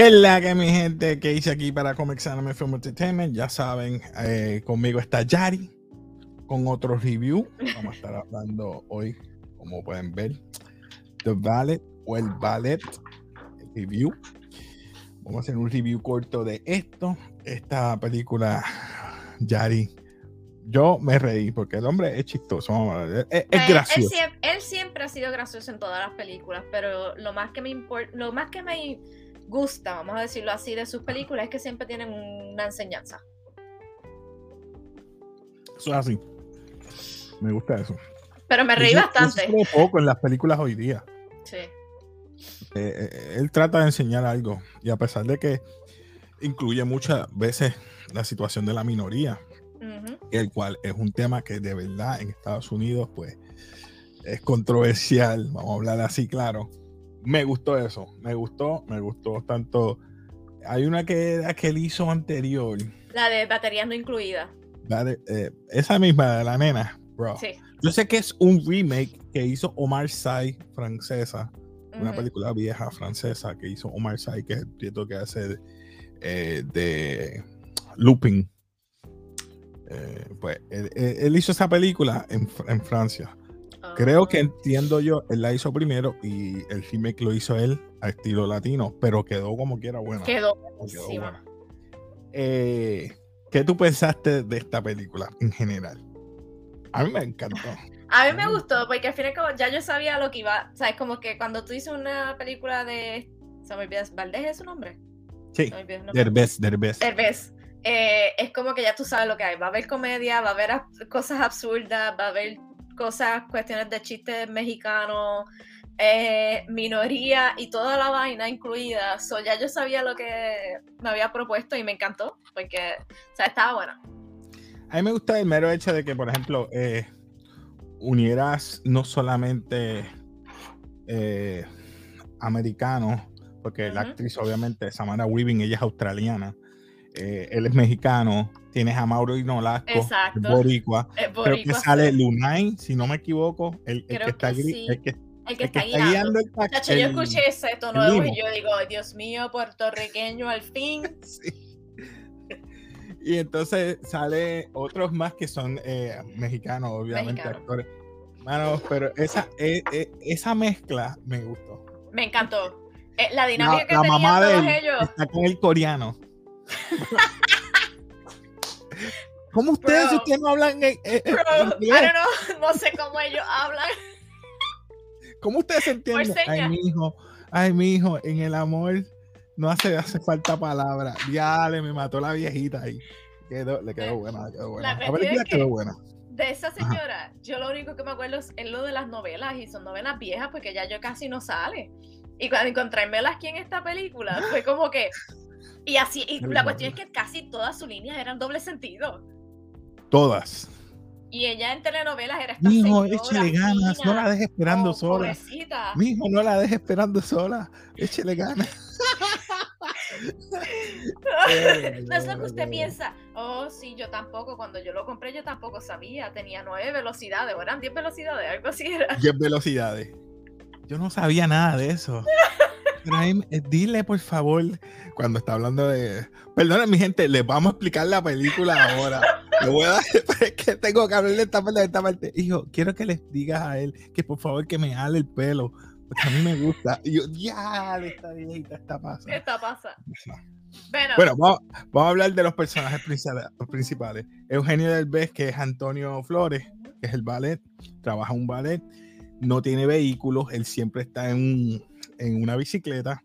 ¿Qué es la que mi gente que hice aquí para Comics Anime Film Entertainment? Ya saben, eh, conmigo está Yari con otro review. Vamos a estar hablando hoy, como pueden ver, The Ballet o el Ballet Review. Vamos a hacer un review corto de esto. Esta película, Yari, yo me reí porque el hombre es chistoso. Es, es Eh, gracioso. Él siempre, él siempre ha sido gracioso en todas las películas, pero lo más que me importa, lo más que me gusta, vamos a decirlo así, de sus películas es que siempre tienen una enseñanza. Eso es así. Me gusta eso. Pero me reí Eso- bastante. eso ve poco en las películas hoy día. Sí. Eh, eh, él trata de enseñar algo y a pesar de que incluye muchas veces la situación de la minoría, el cual es un tema que de verdad en Estados Unidos pues es controversial, vamos a hablar así claro. Me gustó eso, me gustó, me gustó tanto. Hay una que, que él hizo anterior, La de baterías no incluidas. eh, esa misma de la nena, bro. Sí. Yo sé que es un remake que hizo Omar Sy, francesa, una película vieja francesa que hizo Omar Sy, que es el tieto que hace eh, de Looping. Eh, pues él, hizo esa película en Francia. Creo que Ah. entiendo yo, él la hizo primero y el remake lo hizo él a estilo latino, pero quedó como quiera buena. quedó quedó buena. Eh, ¿Qué tú pensaste de esta película en general? A mí me encantó. A mí me gustó porque al fin y al cabo ya yo sabía lo que iba. ¿Sabes? Como que cuando tú dices una película de. Se me olvida. ¿Valdés es su nombre? Sí. Derbez, Derbez. Derbez. Eh, es como que ya tú sabes lo que hay. Va a haber comedia, va a haber ab- cosas absurdas, va a haber cosas, cuestiones de chistes mexicanos, eh, minoría y toda la vaina incluida. So, ya yo sabía lo que me había propuesto y me encantó porque, o sea, estaba buena. A mí me gusta el mero hecho de que, por ejemplo, eh, unieras no solamente eh, americanos, porque la actriz, obviamente, Samara Weaving, ella es australiana, eh, él es mexicano, tienes a Mauro Inolasco, Exacto. boricua, Eh, creo que boricua, sale. Lunay, si no me equivoco, el, el que está, que sí. el que, el que el que está está guiando. el taxi. Yo escuché ese tono el de voz y yo digo, Dios mío, puertorriqueño al fin. Sí. Y entonces sale otros más que son eh, mexicanos, obviamente, actores. Mano, pero esa, eh, eh, esa mezcla me gustó. Me encantó. Eh, la dinámica La, que la tenían mamá de todos él ellos. está con el coreano. ¿Cócómo ustedes, si Bro. ustedes no hablan Bro, I inglés? don't know, no sé cómo ellos hablan. ¿Cómo ustedes se entienden? Ay, mi hijo, ay, mi hijo, en el amor no hace, hace falta palabra. Diale, me mató la viejita ahí. Quedó, le quedó buena, le quedó buena. La película es que- quedó buena. De esa señora, yo lo único que me acuerdo es, es lo de las novelas y son novelas viejas porque ya yo casi no sale. Y cuando encontrármelas aquí en esta película fue como que. Y así, y la cuestión es que casi todas sus líneas eran doble sentido. Todas. Y ella en telenovelas era esta Mijo, échele ganas, no la dejes esperando oh, sola. pobrecita. Mijo, no la dejes esperando sola. Échele ganas. no es lo que usted piensa. Oh, sí, yo tampoco. Cuando yo lo compré, yo tampoco sabía. Tenía nueve velocidades, o eran diez velocidades, algo así era. 10 velocidades. Yo no sabía nada de eso. Ahí, eh, dile, por favor, cuando está hablando de. Perdona, mi gente, les vamos a explicar la película ahora. Le voy a dar, es que tengo que hablar de esta parte, de esta parte. Hijo, quiero que les digas a él que por favor que me jale el pelo. Porque a mí me gusta. Y yo, ya, esta viejita está ¿Qué pasando. está pasa? Bueno, Bueno, vamos, vamos a hablar de los personajes principales- principales. Eugenio Derbez, que es Antonio Flores, que es el ballet, trabaja un ballet, no tiene vehículos, él siempre está en, un- en una bicicleta,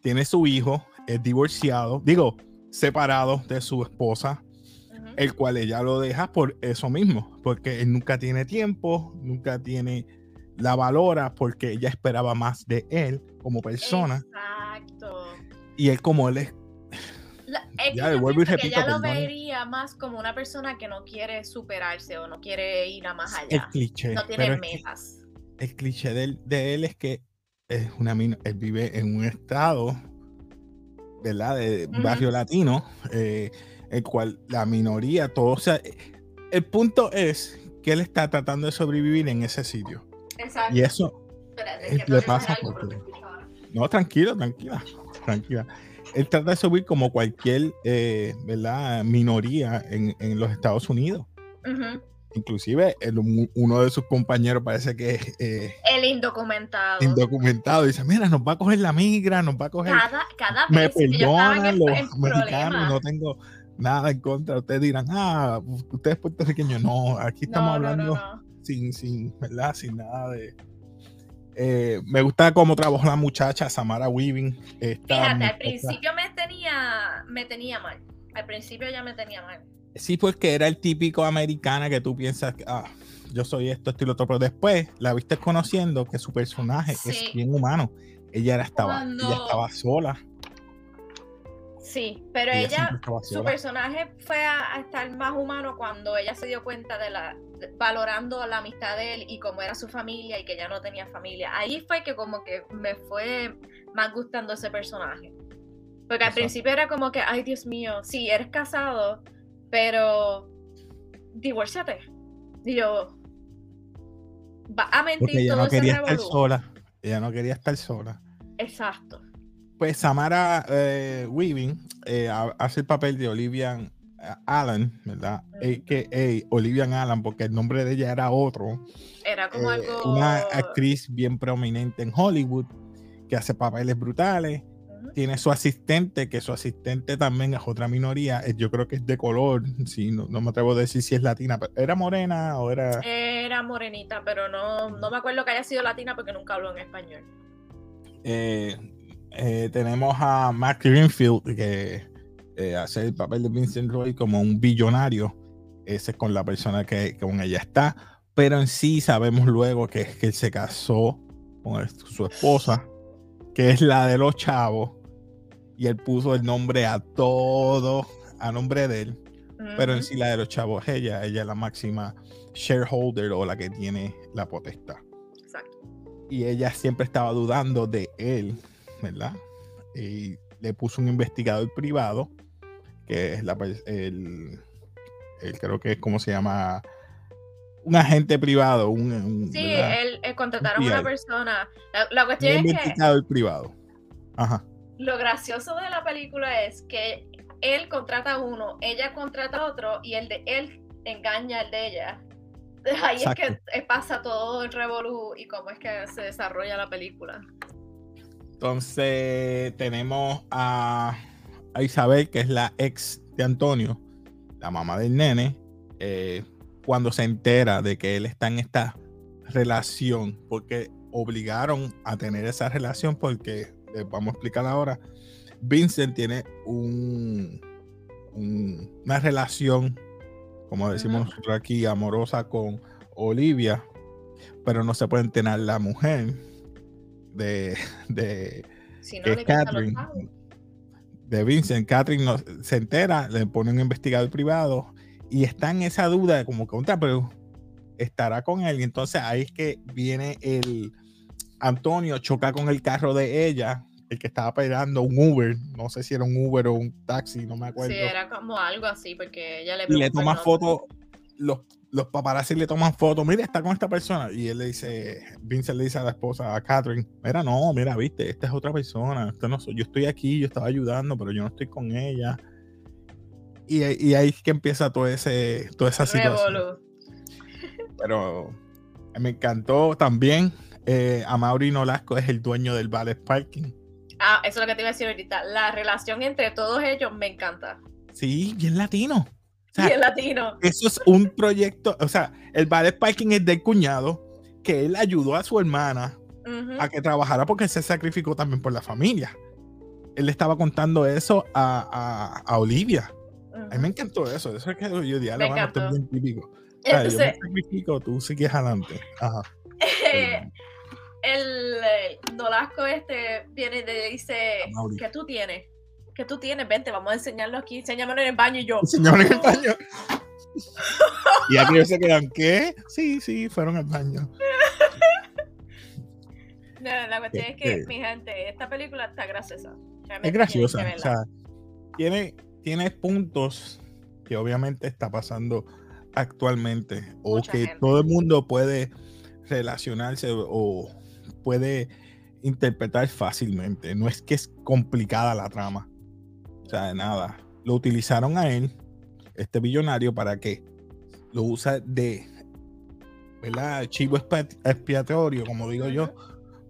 tiene su hijo, es divorciado, digo, separado de su esposa, ujú, el cual ella lo deja por eso mismo, porque él nunca tiene tiempo, nunca tiene la valora porque ella esperaba más de él como persona Exacto. y él como él es La- es que Ya, vuelvo y pienso que repito, ya lo vería más como una persona que no quiere superarse o no quiere ir a más el allá. cliché. No tiene que- metas. el cliché de de él es que es una él vive en un estado, ¿verdad? De barrio latino, eh, el cual la minoría, todo, o sea, el punto es que él está tratando de sobrevivir en ese sitio. Exacto. Y eso, Espérate, le pasa porque- no, tranquilo, tranquila, tranquila. él trata de subir como cualquier eh, ¿verdad? minoría en, en, los Estados Unidos. Inclusive uno de sus compañeros parece que es... Eh, el indocumentado. Indocumentado. Dice, mira, nos va a coger la migra, nos va a coger... Cada, cada vez me perdonan los mexicanos, no tengo nada en contra. Ustedes dirán, ah, ustedes puertorriqueños. No, aquí estamos hablando sin, sin, ¿verdad? Sin nada de eh, me gusta cómo trabajó la muchacha Samara Weaving. Fíjate, al principio me tenía, me tenía mal. Al principio ya me tenía mal. Sí, porque era el típico americana que tú piensas, ah, yo soy esto, esto y lo otro, pero después la viste conociendo que su personaje es bien humano. Ella, era, estaba, ella estaba sola. Sí, pero ella, su personaje fue a, estar más humano cuando ella se dio cuenta de la, valorando la amistad de él y cómo era su familia y que ya no tenía familia. Ahí fue que como que me fue más gustando ese personaje. Porque al principio era como que, ay Dios mío, sí, eres casado, pero divorciate. Y yo, va a mentir ella no quería estar sola. Ella no quería estar sola. Exacto pues Samara eh, Weaving eh, hace el papel de Olivia eh, Allen, ¿verdad? Que Olivia Allen, porque el nombre de ella era otro. Era como algo. Una actriz bien prominente en Hollywood que hace papeles brutales. Tiene su asistente, que su asistente también es otra minoría. Yo creo que es de color, sí, no, me atrevo a decir si es latina, pero ¿era morena o era...? Era morenita, pero no, no me acuerdo que haya sido latina porque nunca habló en español. Eh, eh, tenemos a Matt Greenfield, que eh, hace el papel de Vincent Roy como un billonario. Ese es con la persona que, con ella está. Pero en sí sabemos luego que, que él se casó con su esposa, que es la de los chavos. Y él puso el nombre a todo, a nombre de él. Pero en sí la de los chavos ella. Ella es la máxima shareholder o la que tiene la potestad. Exacto. Y ella siempre estaba dudando de él ¿verdad? Y le puso un investigador privado, que es la, el, creo que es como se llama, un agente privado. Un, sí, él, contrataron a una persona. La, cuestión es investigador privado. Ajá. Lo gracioso de la película es que él contrata a uno, ella contrata a otro y el de él engaña al de ella. Ahí es que pasa todo el revolú y cómo es que se desarrolla la película. Entonces tenemos a, Isabel, que es la ex de Antonio, la mamá del nene, eh, cuando se entera de que él está en esta relación, porque obligaron a tener esa relación, porque les vamos a explicar ahora, Vincent tiene un, una relación, como decimos nosotros aquí, amorosa con Olivia, pero no se puede tener la mujer de, de Catherine, de Vincent. Catherine se entera, le pone un investigador privado y está en esa duda de como contra, pero estará con él. Y entonces ahí es que viene el Antonio, choca con el carro de ella, el que estaba pegando un Uber, no sé si era un Uber o un taxi, no me acuerdo. Sí, era como algo así, porque ella le Y le toma fotos los los paparazzi le toman fotos, mira, está con esta persona. Y él le dice, Vincent le dice a la esposa, a Catherine, mira, no, mira, viste, esta es otra persona. no yo estoy aquí, yo estaba ayudando, pero yo no estoy con ella. Y, ahí es que empieza todo ese, toda esa situación. Pero me encantó también. Eh, a Mauri Nolasco es el dueño del ballet parking. Ah, eso es lo que te iba a decir ahorita. La relación entre todos ellos me encanta. Sí, bien latino y latino. Eso es un proyecto, o sea, el ballet parking es del cuñado que él ayudó a su hermana a que trabajara porque se sacrificó también por la familia. Él le estaba contando eso a, a, Olivia. A mí me encantó eso. Eso es que yo dije, la mano, es bien típico. Yo me sacrifico, tú sigues adelante. Ajá. el, el Nolasco este viene y le dice, ¿qué tú tienes? que tú tienes, vente, vamos a enseñarlo aquí, enséñamelo en el baño y yo. Enséñamelo en el baño. y aquí se quedan, ¿qué? Sí, sí, fueron al baño. No, la cuestión es que, este mi gente, esta película está graciosa. es graciosa. O sea, tiene, tiene puntos que obviamente está pasando actualmente o que todo el mundo puede relacionarse o puede interpretar fácilmente. No es que es complicada la trama O sea, nada. Lo utilizaron a él, este billonario, para que lo usa de, ¿verdad? Chivo expiatorio, como digo yo,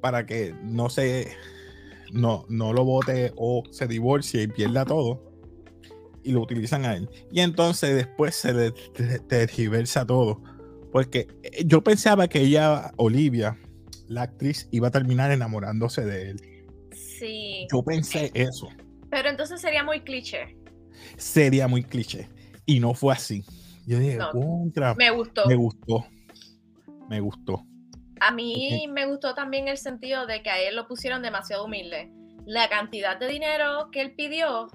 para que no se, no, no lo vote o se divorcie y pierda todo. Y lo utilizan a él. Y entonces después se le tergiversa todo. Porque eh, yo pensaba que ella, Olivia, la actriz, iba a terminar enamorándose de él. Sí. Yo pensé eso. Pero entonces sería muy cliché. Sería muy cliché. Y no fue así. Yo dije, contra. Me gustó. Me gustó. Me gustó. A mí me gustó también el sentido de que a él lo pusieron demasiado humilde. La cantidad de dinero que él pidió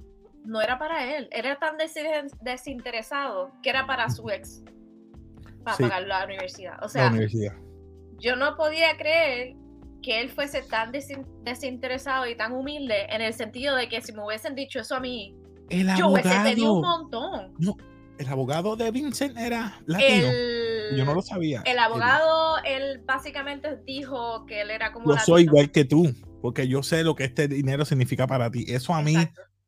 no era para él, era tan desinteresado que era para su ex, para pagar la universidad. O sea, yo no podía creer que él fuese tan desinteresado y tan humilde en el sentido de que si me hubiesen dicho eso a mí, yo hubiese pedido un montón. No, el abogado de Vincent era latino. yo no lo sabía. El abogado, él básicamente dijo que él era como. Yo soy igual que tú, porque yo sé lo que este dinero significa para ti. Eso a mí,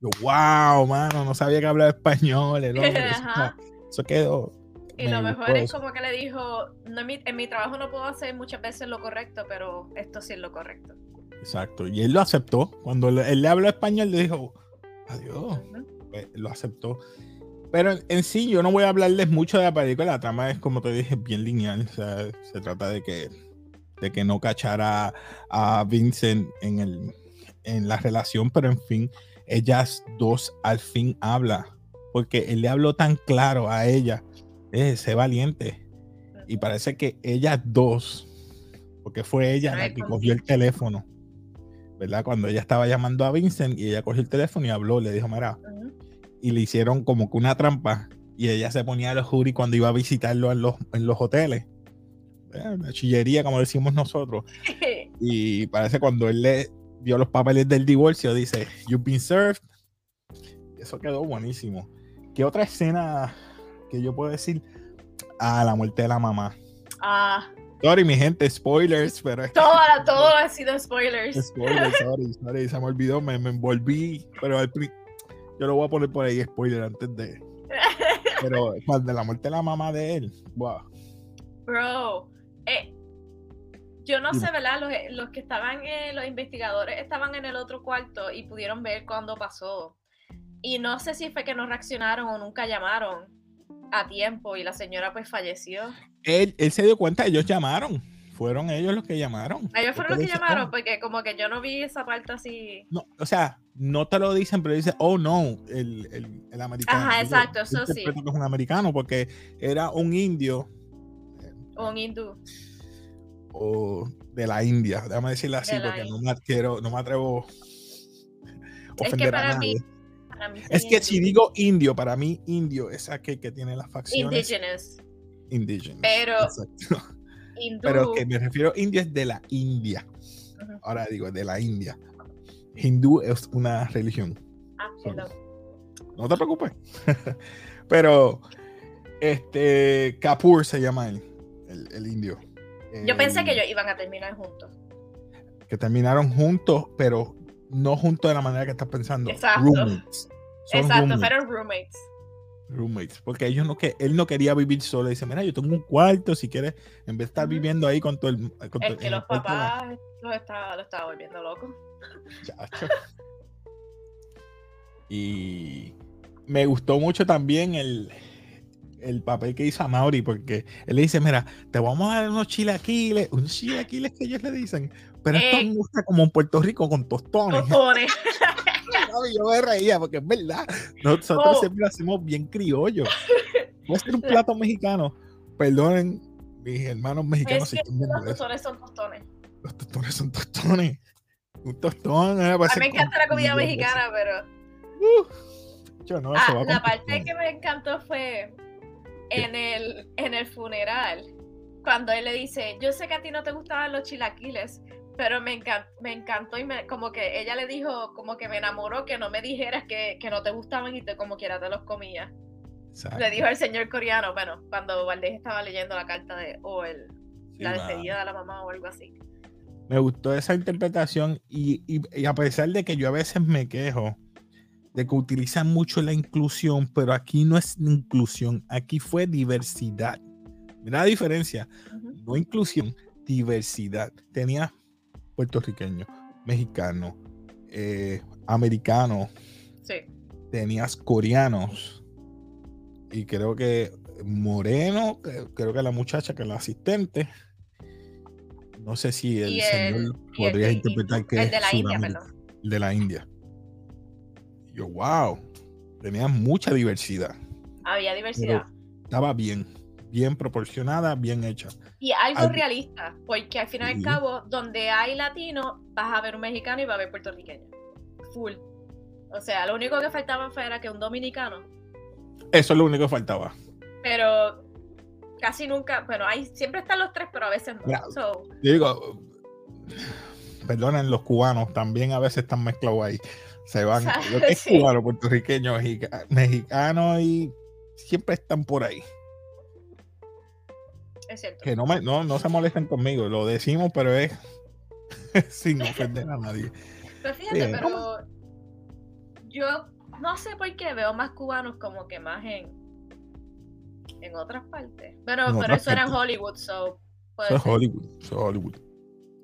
yo, wow, mano, no sabía que hablaba español. eso, quedó. Y lo mejor es como que le dijo, no, en, mi, en mi trabajo no puedo hacer muchas veces lo correcto, pero esto sí es lo correcto. Exacto, y él lo aceptó. Cuando él le habló español, le dijo, adiós, pues, lo aceptó. Pero en sí, yo no voy a hablarles mucho de la película. La trama es, como te dije, bien lineal. O sea, se trata de que, de que no cachara a Vincent en, el, en la relación, pero en fin, ellas dos al fin hablan. Porque él le habló tan claro a ella, eh, sé valiente. Y parece que ellas dos, porque fue ella la que cogió el teléfono, ¿verdad? Cuando ella estaba llamando a Vincent y ella cogió el teléfono y habló, le dijo, mira, y le hicieron como que una trampa y ella se ponía a los jury cuando iba a visitarlo en los, en los hoteles. La chillería, como decimos nosotros. Y parece cuando él le dio los papeles del divorcio, dice, You've been served. Eso quedó buenísimo. ¿Qué otra escena que yo puedo decir? Ah, la muerte de la mamá. Ah. Sorry, mi gente, spoilers, pero. Todo, todo ha sido spoilers. Spoilers, sorry, sorry, se me olvidó, me, me envolví, pero al, yo lo voy a poner por ahí, spoiler, antes de. Pero de la muerte de la mamá de él, wow. Bro, eh, yo no sé, ¿verdad? Los, que estaban, eh, los investigadores estaban en el otro cuarto y pudieron ver cuándo pasó. Y no sé si fue que no reaccionaron o nunca llamaron a tiempo y la señora pues falleció. Él, él se dio cuenta, ellos llamaron fueron ellos los que llamaron. Ellos fueron los que llamaron, porque como que yo no vi esa parte así. No, o sea, no te lo dicen, pero dice, oh no, el, el, el americano. Ajá, exacto, eso sí. que es un americano, porque era un indio. O un hindú. O de la India, déjame decirlo así, porque no me, quiero, no me atrevo a ofender a nadie. es que si digo indio, para mí indio es aquel que tiene las facciones. Indigenous. Indigenous. Pero. Pero que me refiero a India es de la India. Ahora digo, de la India. Hindú es una religión. Ah, no te preocupes. pero este Kapoor se llama él, el, indio. Yo pensé que ellos iban a terminar juntos. Que terminaron juntos, pero no juntos de la manera que estás pensando. Exacto. Roommates. Exacto, fueron roommates roommates, porque ellos no que él no quería vivir solo. Dice, mira, yo tengo un cuarto, si quieres, en vez de estar viviendo ahí con todo el. Con es que los papás lo estaba, lo estaba volviendo loco. y me gustó mucho también el, el papel que hizo a Mauri, porque él le dice, mira, te vamos a dar unos chilaquiles, unos chilaquiles que ellos le dicen, pero esto me gusta como en Puerto Rico con tostones. Tostones. yo me reía porque es verdad. Nosotros oh. siempre lo hacemos bien criollo. Puede ser un plato mexicano. Perdonen mis hermanos mexicanos. Los tostones son tostones. Los tostones son tostones. Un tostón. Eh, a mí me encanta la comida mexicana, pero. yo no, ah, la parte que me encantó fue en el, en el funeral. Cuando él le dice, yo sé que a ti no te gustaban los chilaquiles, pero me, me encantó y me, como que ella le dijo, como que me enamoró que no me dijeras que, no te gustaban y te como quiera te los comías. Le dijo al señor coreano, bueno, cuando Valdés estaba leyendo la carta de, o el, la despedida de la mamá o algo así. Me gustó esa interpretación y, a pesar de que yo a veces me quejo de que utilizan mucho la inclusión, pero aquí no es inclusión, aquí fue diversidad. Mira la diferencia, no inclusión, diversidad. Tenía puertorriqueño, mexicano, eh, americano, tenías coreanos y creo que moreno, creo que la muchacha que es la asistente. No sé si el, señor podría interpretar que el de la India, perdón. El de la India. Yo, wow, tenía mucha diversidad. Había diversidad. estaba bien, bien proporcionada, bien hecha. Y algo realista, porque al fin y al cabo, donde hay latino, vas a ver un mexicano y va a ver puertorriqueño. Full. O sea, lo único que faltaba fue era que un dominicano. Eso es lo único que faltaba. Pero casi nunca, bueno, hay, siempre están los tres, pero a veces no. Yo digo, perdonen los cubanos, también a veces están mezclados ahí se van. Lo que es cubano, puertorriqueño, mexicano y siempre están por ahí. Es cierto. Que no, me, no, no se molesten conmigo, lo decimos, pero es sin ofender a nadie. Pero fíjate, pero yo no sé por qué veo más cubanos como que más en en otras partes. Pero, pero eso era en Hollywood, so. Eso es Hollywood, so Hollywood.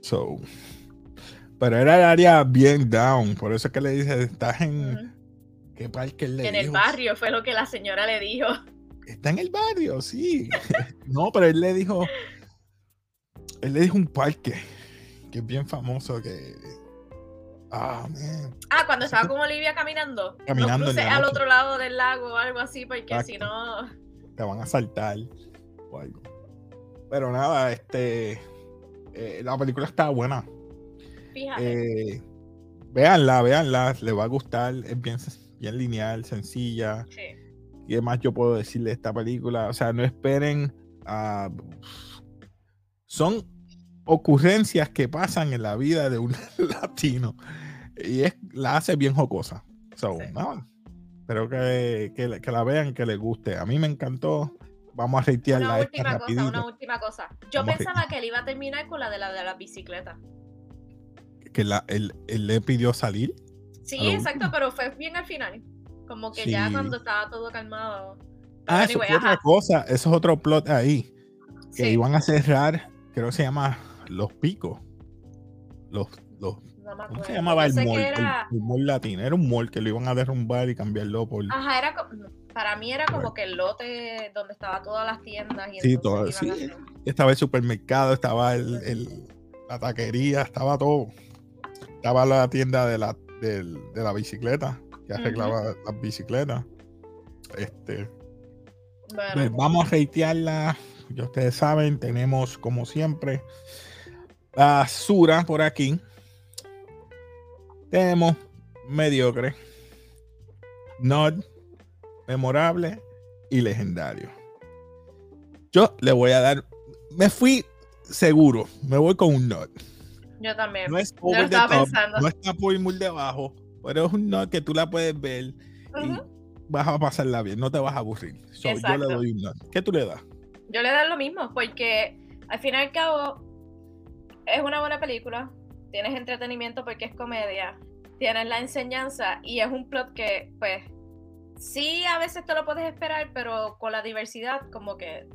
So, pero era el área bien down. Por eso es que le dice, estás en... ¿Qué parque le En el barrio, fue lo que la señora le dijo. Está en el barrio, sí. no, pero él le dijo... Él le dijo un parque que es bien famoso que... Ah, man. ah cuando estaba con Olivia caminando. Caminando. No al otro lado del lago o algo así, porque si no... Te van a saltar o algo. Pero nada, este... Eh, la película está buena eh, véanla, véanla, le va a gustar, es bien, bien lineal, sencilla. Y además yo puedo decirle esta película, o sea, no esperen a... Son ocurrencias que pasan en la vida de un latino y es, la hace bien jocosa. So, espero que, que, la vean, que les guste. A mí me encantó. Vamos a reitearla. Una última cosa, una última cosa. Yo pensaba que él iba a terminar con la de la de la bicicleta que la, él, le pidió salir. Sí, exacto, pero fue bien al final. Como que ya cuando estaba todo calmado. ah, eso es otra cosa, eso es otro plot ahí. Que iban a cerrar, creo que se llama Los Picos. Los, los ¿Cómo se llamaba el mall? Era... El, mall latino. Era un mall que lo iban a derrumbar y cambiarlo por. Ajá, era para mí era como que el lote donde estaba todas las tiendas. Y sí, todo. Sí. Estaba el supermercado, estaba el, la taquería, estaba todo estaba la tienda de la, de, la bicicleta, que arreglaba las bicicletas. Este, pues vamos a reitearla. Ya ustedes saben, tenemos como siempre basura por aquí. Tenemos mediocre, not, memorable y legendario. Yo le voy a dar, me fui seguro, me voy con un not. Yo también. No es no está por muy debajo, pero es un no que tú la puedes ver y vas a pasarla bien, no te vas a aburrir. yo le doy un no. ¿Qué tú le das? Yo le doy lo mismo, porque al fin y al cabo es una buena película, tienes entretenimiento porque es comedia, tienes la enseñanza y es un plot que, pues, sí, a veces te lo puedes esperar, pero con la diversidad como que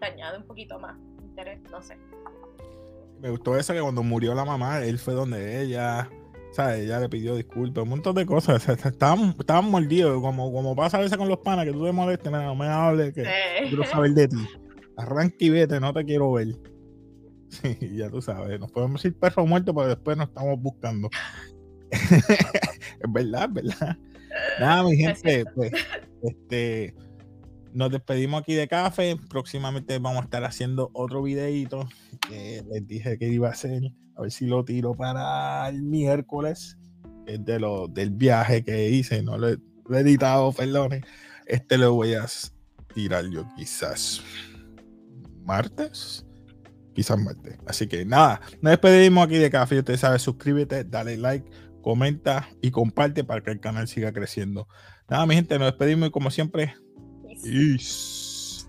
te añade un poquito más interés, no sé me gustó eso que cuando murió la mamá, él fue donde ella, o sea, ella le pidió disculpas, un montón de cosas. estaban, estaban mordidos, como, como pasa a veces con los panas, que tú te molestes, no me hables, que quiero saber de ti. Arranca y vete, no te quiero ver. Sí, ya tú sabes, nos podemos ir perro muerto, pero después nos estamos buscando. es verdad, es verdad. Nada, mi gente, pues, este nos despedimos aquí de café. Próximamente vamos a estar haciendo otro videito que les dije que iba a hacer. A ver si lo tiro para el miércoles. es de lo, del viaje que hice. No lo he, editado, perdón. Este lo voy a tirar yo quizás martes. Quizás martes. Así que nada, nos despedimos aquí de café. Usted sabe, suscríbete, dale like, comenta y comparte para que el canal siga creciendo. Nada, mi gente, nos despedimos y como siempre, Isso.